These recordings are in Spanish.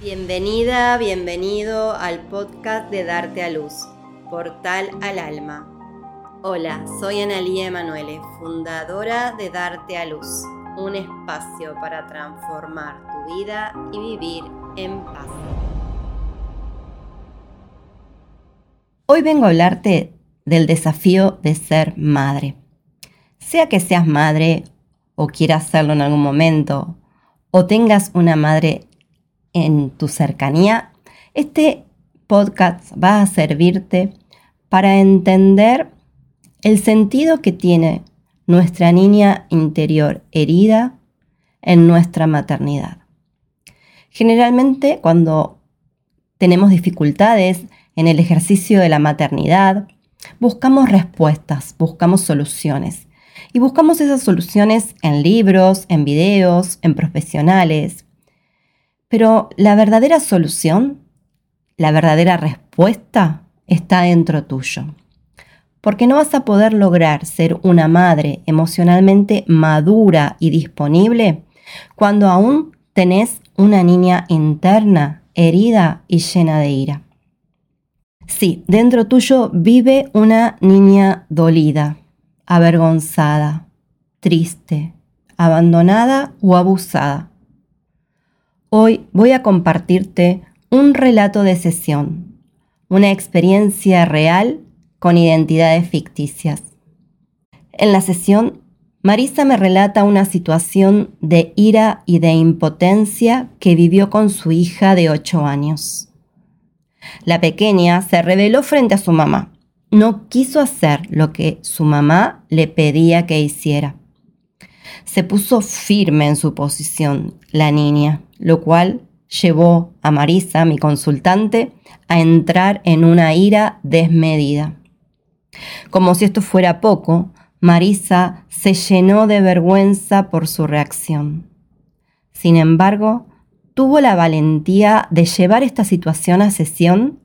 Bienvenida, bienvenido al podcast de Darte a Luz, Portal al Alma. Hola, soy Analía Emanuele, fundadora de Darte a Luz, un espacio para transformar tu vida y vivir en paz. Hoy vengo a hablarte del desafío de ser madre. Sea que seas madre o quieras hacerlo en algún momento, o tengas una madre en tu cercanía, este podcast va a servirte para entender el sentido que tiene nuestra niña interior herida en nuestra maternidad. Generalmente cuando tenemos dificultades en el ejercicio de la maternidad, buscamos respuestas, buscamos soluciones. Y buscamos esas soluciones en libros, en videos, en profesionales, pero la verdadera solución, la verdadera respuesta está dentro tuyo. Porque no vas a poder lograr ser una madre emocionalmente madura y disponible cuando aún tenés una niña interna, herida y llena de ira. Sí, dentro tuyo vive una niña dolida, avergonzada, triste, abandonada o abusada Hoy voy a compartirte un relato de sesión, una experiencia real con identidades ficticias. En la sesión, Marisa me relata una situación de ira y de impotencia que vivió con su hija de 8 años. La pequeña se rebeló frente a su mamá. No quiso hacer lo que su mamá le pedía que hiciera. Se puso firme en su posición, la niña, lo cual llevó a Marisa, mi consultante, a entrar en una ira desmedida. Como si esto fuera poco, Marisa se llenó de vergüenza por su reacción. Sin embargo, tuvo la valentía de llevar esta situación a sesión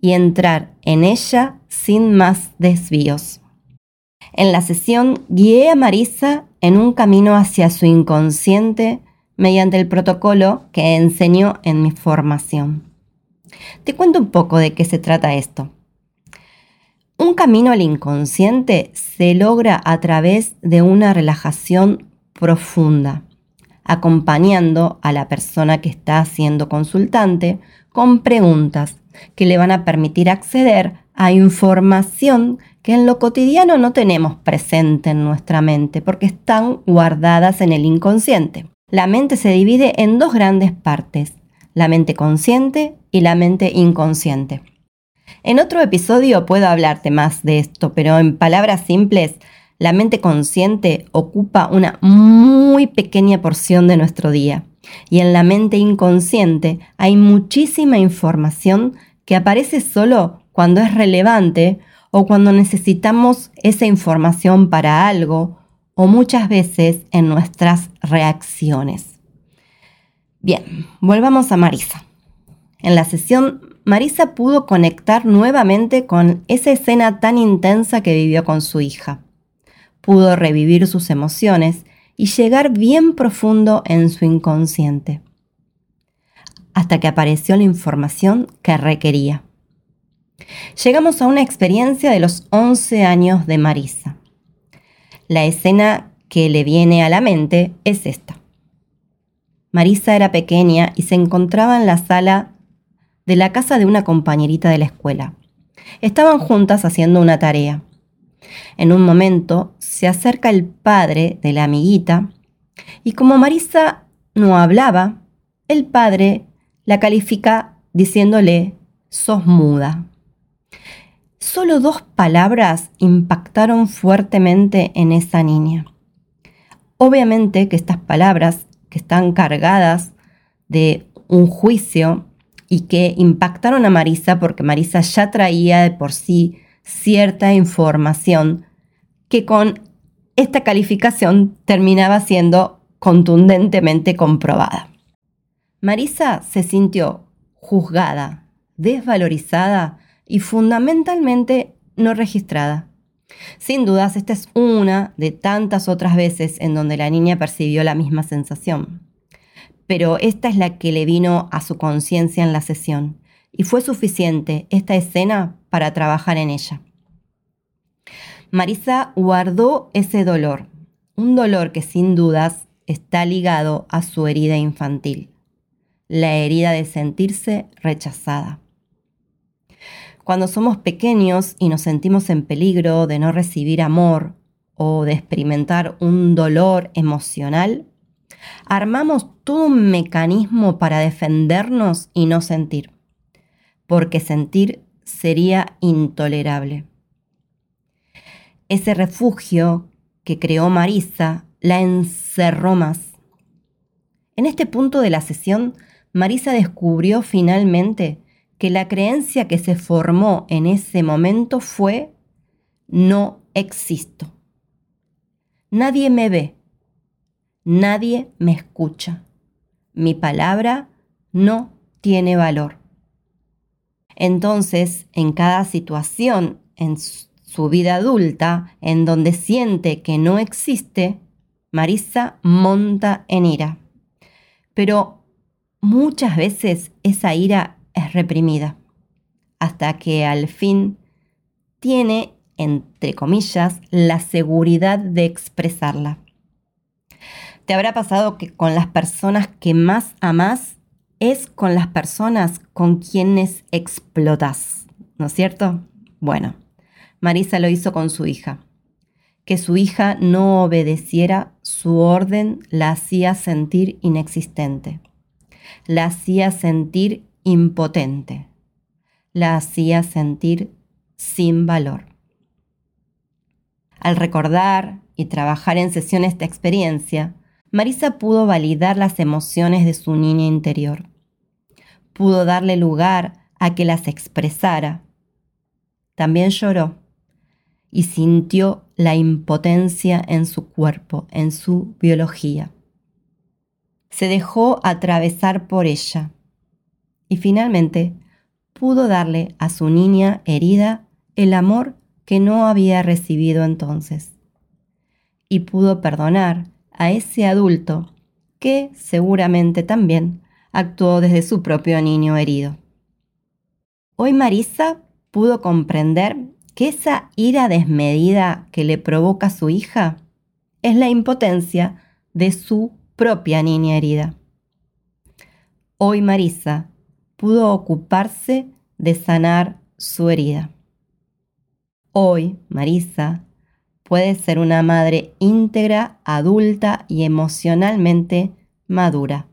y entrar en ella sin más desvíos. En la sesión guié a Marisa en un camino hacia su inconsciente mediante el protocolo que enseñó en mi formación. Te cuento un poco de qué se trata esto. Un camino al inconsciente se logra a través de una relajación profunda, acompañando a la persona que está siendo consultante con preguntas que le van a permitir acceder a información que en lo cotidiano no tenemos presente en nuestra mente porque están guardadas en el inconsciente. La mente se divide en dos grandes partes, la mente consciente y la mente inconsciente. En otro episodio puedo hablarte más de esto, pero en palabras simples, la mente consciente ocupa una muy pequeña porción de nuestro día y en la mente inconsciente hay muchísima información que aparece solo cuando es relevante o cuando necesitamos esa información para algo o muchas veces en nuestras reacciones. Bien, volvamos a Marisa. En la sesión, Marisa pudo conectar nuevamente con esa escena tan intensa que vivió con su hija. Pudo revivir sus emociones y llegar bien profundo en su inconsciente, hasta que apareció la información que requería. Llegamos a una experiencia de los 11 años de Marisa. La escena que le viene a la mente es esta. Marisa era pequeña y se encontraba en la sala de la casa de una compañerita de la escuela. Estaban juntas haciendo una tarea. En un momento se acerca el padre de la amiguita y como Marisa no hablaba, el padre la califica diciéndole, sos muda. Solo dos palabras impactaron fuertemente en esa niña. Obviamente que estas palabras que están cargadas de un juicio y que impactaron a Marisa porque Marisa ya traía de por sí cierta información que con esta calificación terminaba siendo contundentemente comprobada. Marisa se sintió juzgada, desvalorizada y fundamentalmente no registrada. Sin dudas, esta es una de tantas otras veces en donde la niña percibió la misma sensación. pero esta es la que le vino a su conciencia en la sesión, y fue suficiente esta escena para trabajar en ella. Marisa guardó ese dolor, un dolor que sin dudas está ligado a su herida infantil, la herida de sentirse rechazada. Cuando somos pequeños y nos sentimos en peligro de no recibir amor o de experimentar un dolor emocional, armamos todo un mecanismo para defendernos y no sentir, porque sentir sería intolerable. Ese refugio que creó Marisa la encerró más. En este punto de la sesión, Marisa descubrió finalmente que la creencia que se formó en ese momento fue no existo. Nadie me ve, nadie me escucha. Mi palabra no tiene valor. Entonces, en cada situación en su vida adulta, en donde siente que no existe, Marisa monta en ira. Pero muchas veces esa ira es reprimida, hasta que al fin tiene, entre comillas, la seguridad de expresarla. ¿Te habrá pasado que con las personas que más amas es con las personas con quienes explotas? ¿No es cierto? Bueno, Marisa lo hizo con su hija que su hija no obedeciera su orden la hacía sentir inexistente, la hacía sentir impotente, la hacía sentir sin valor. Al recordar y trabajar en sesiones de experiencia, Marisa pudo validar las emociones de su niña interior. Pudo darle lugar a que las expresara. También lloró y sintió la impotencia en su cuerpo, en su biología. Se dejó atravesar por ella y finalmente pudo darle a su niña herida el amor que no había recibido entonces. Y pudo perdonar a ese adulto que seguramente también actuó desde su propio niño herido. Hoy Marisa pudo comprender que esa ira desmedida que le provoca su hija es la impotencia de su propia niña herida. Hoy Marisa pudo ocuparse de sanar su herida. Hoy Marisa puede ser una madre íntegra, adulta y emocionalmente madura.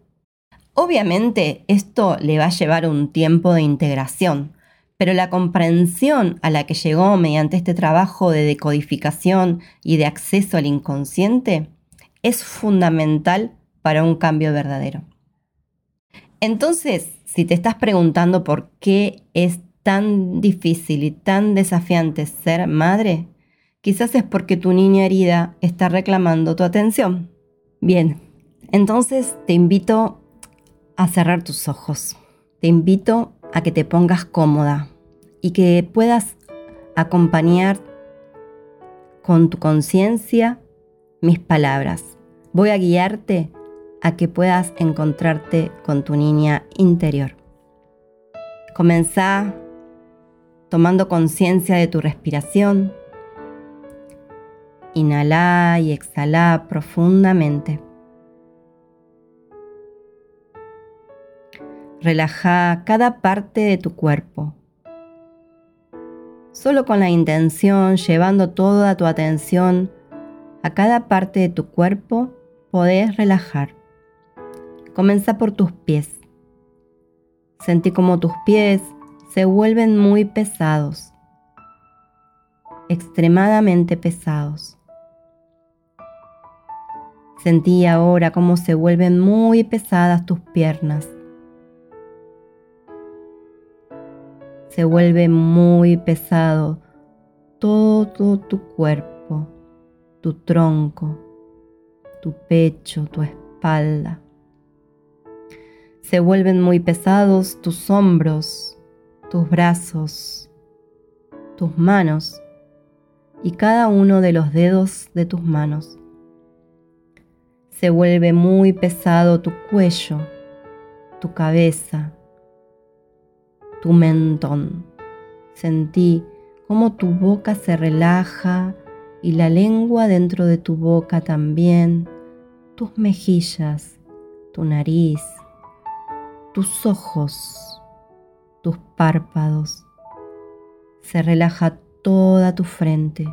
Obviamente esto le va a llevar un tiempo de integración, pero la comprensión a la que llegó mediante este trabajo de decodificación y de acceso al inconsciente es fundamental para un cambio verdadero. Entonces, si te estás preguntando por qué es tan difícil y tan desafiante ser madre, quizás es porque tu niña herida está reclamando tu atención. Bien, entonces te invito a cerrar tus ojos. Te invito a que te pongas cómoda y que puedas acompañar con tu conciencia mis palabras. Voy a guiarte a que puedas encontrarte con tu niña interior. Comenzá tomando conciencia de tu respiración. Inhala y exhala profundamente. Relaja cada parte de tu cuerpo. Solo con la intención, llevando toda tu atención a cada parte de tu cuerpo, podés relajar. Comienza por tus pies. Sentí como tus pies se vuelven muy pesados, extremadamente pesados. Sentí ahora cómo se vuelven muy pesadas tus piernas se vuelve muy pesado todo tu cuerpo, tu tronco, tu pecho, tu espalda. Se vuelven muy pesados tus hombros, tus brazos, tus manos y cada uno de los dedos de tus manos. Se vuelve muy pesado tu cuello, tu cabeza, tu mentón. Sentí cómo tu boca se relaja y la lengua dentro de tu boca también, tus mejillas, tu nariz, tus ojos, tus párpados. Se relaja toda tu frente,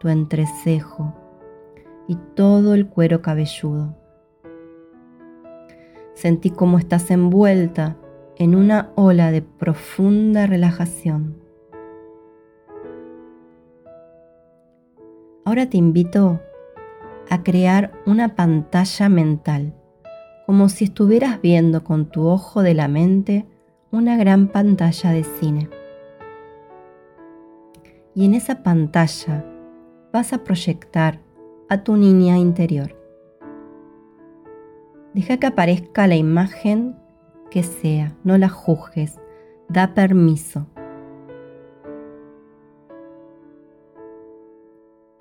tu entrecejo y todo el cuero cabelludo. Sentí cómo estás envuelta en una ola de profunda relajación. Ahora te invito a crear una pantalla mental, como si estuvieras viendo con tu ojo de la mente una gran pantalla de cine. Y en esa pantalla vas a proyectar a tu niña interior. Deja que aparezca la imagen que sea, no la juzgues, da permiso.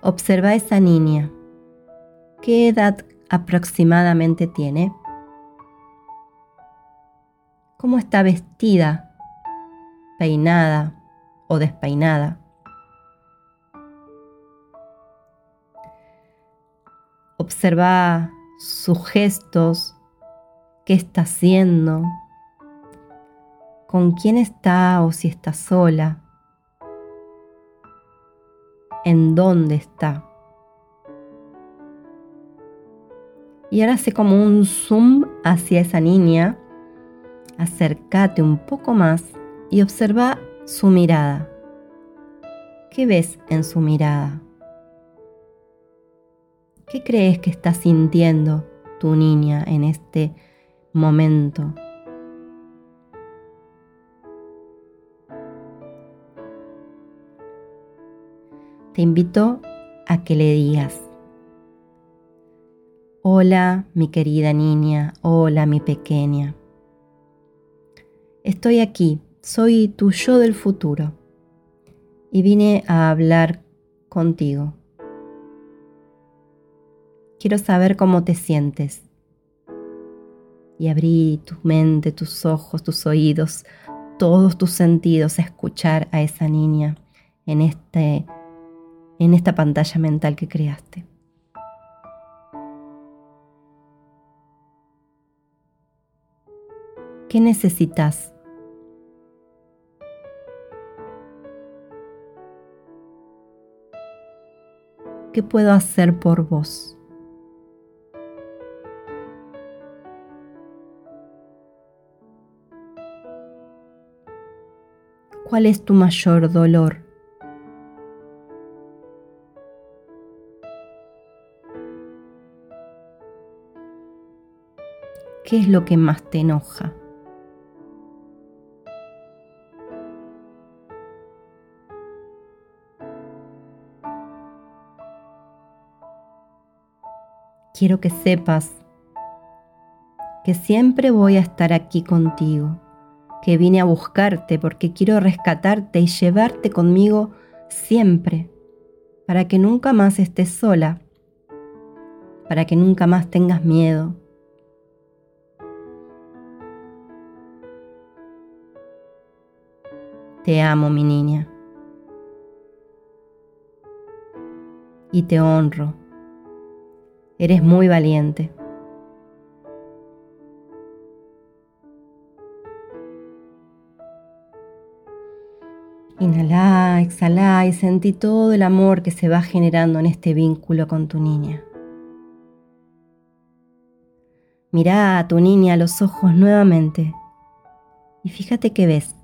Observa a esa niña. ¿Qué edad aproximadamente tiene? ¿Cómo está vestida? ¿Peinada o despeinada? Observa sus gestos, qué está haciendo, con quién está o si está sola, en dónde está. Y ahora hace como un zoom hacia esa niña, acércate un poco más y observa su mirada. ¿Qué ves en su mirada? ¿Qué crees que está sintiendo tu niña en este momento? Te invito a que le digas, hola mi querida niña, hola mi pequeña. Estoy aquí, soy tu yo del futuro y vine a hablar contigo. Quiero saber cómo te sientes. Y abrí tu mente, tus ojos, tus oídos, todos tus sentidos a escuchar a esa niña en, este, en esta pantalla mental que creaste. ¿Qué necesitas? ¿Qué puedo hacer por vos? ¿Cuál es tu mayor dolor? ¿Qué es lo que más te enoja? Quiero que sepas que siempre voy a estar aquí contigo que vine a buscarte porque quiero rescatarte y llevarte conmigo siempre, para que nunca más estés sola, para que nunca más tengas miedo. Te amo, mi niña. Y te honro. Eres muy valiente. Inhalá, exhalá y sentí todo el amor que se va generando en este vínculo con tu niña. Mirá a tu niña a los ojos nuevamente y fíjate qué ves,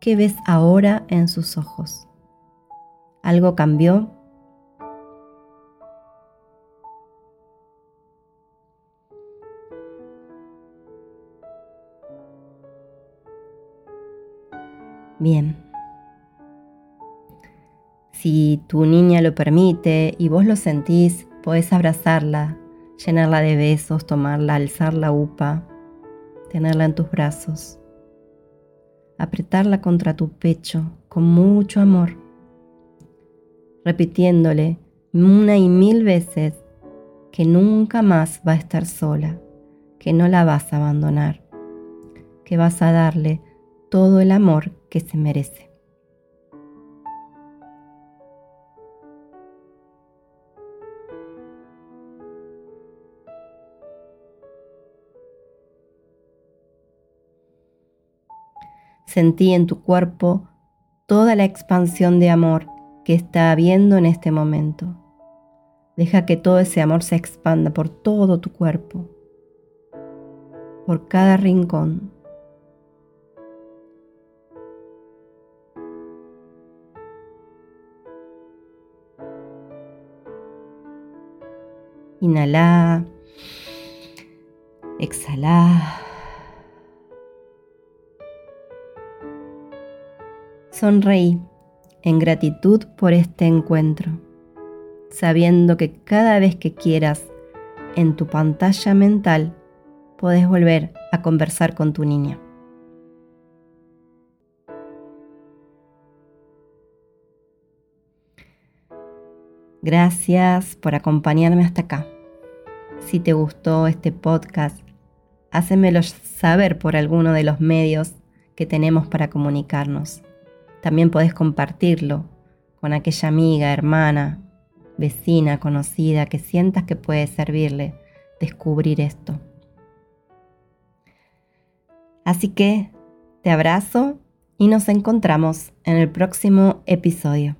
qué ves ahora en sus ojos. ¿Algo cambió? Bien. Si tu niña lo permite y vos lo sentís, podés abrazarla, llenarla de besos, tomarla, alzar la upa, tenerla en tus brazos, apretarla contra tu pecho con mucho amor, repitiéndole una y mil veces, que nunca más va a estar sola, que no la vas a abandonar, que vas a darle todo el amor que se merece. Sentí en tu cuerpo toda la expansión de amor que está habiendo en este momento. Deja que todo ese amor se expanda por todo tu cuerpo, por cada rincón. Inhala, exhala. Sonreí en gratitud por este encuentro, sabiendo que cada vez que quieras en tu pantalla mental podés volver a conversar con tu niña. Gracias por acompañarme hasta acá. Si te gustó este podcast, hacémelo saber por alguno de los medios que tenemos para comunicarnos. También podés compartirlo con aquella amiga, hermana, vecina, conocida que sientas que puede servirle descubrir esto. Así que te abrazo y nos encontramos en el próximo episodio.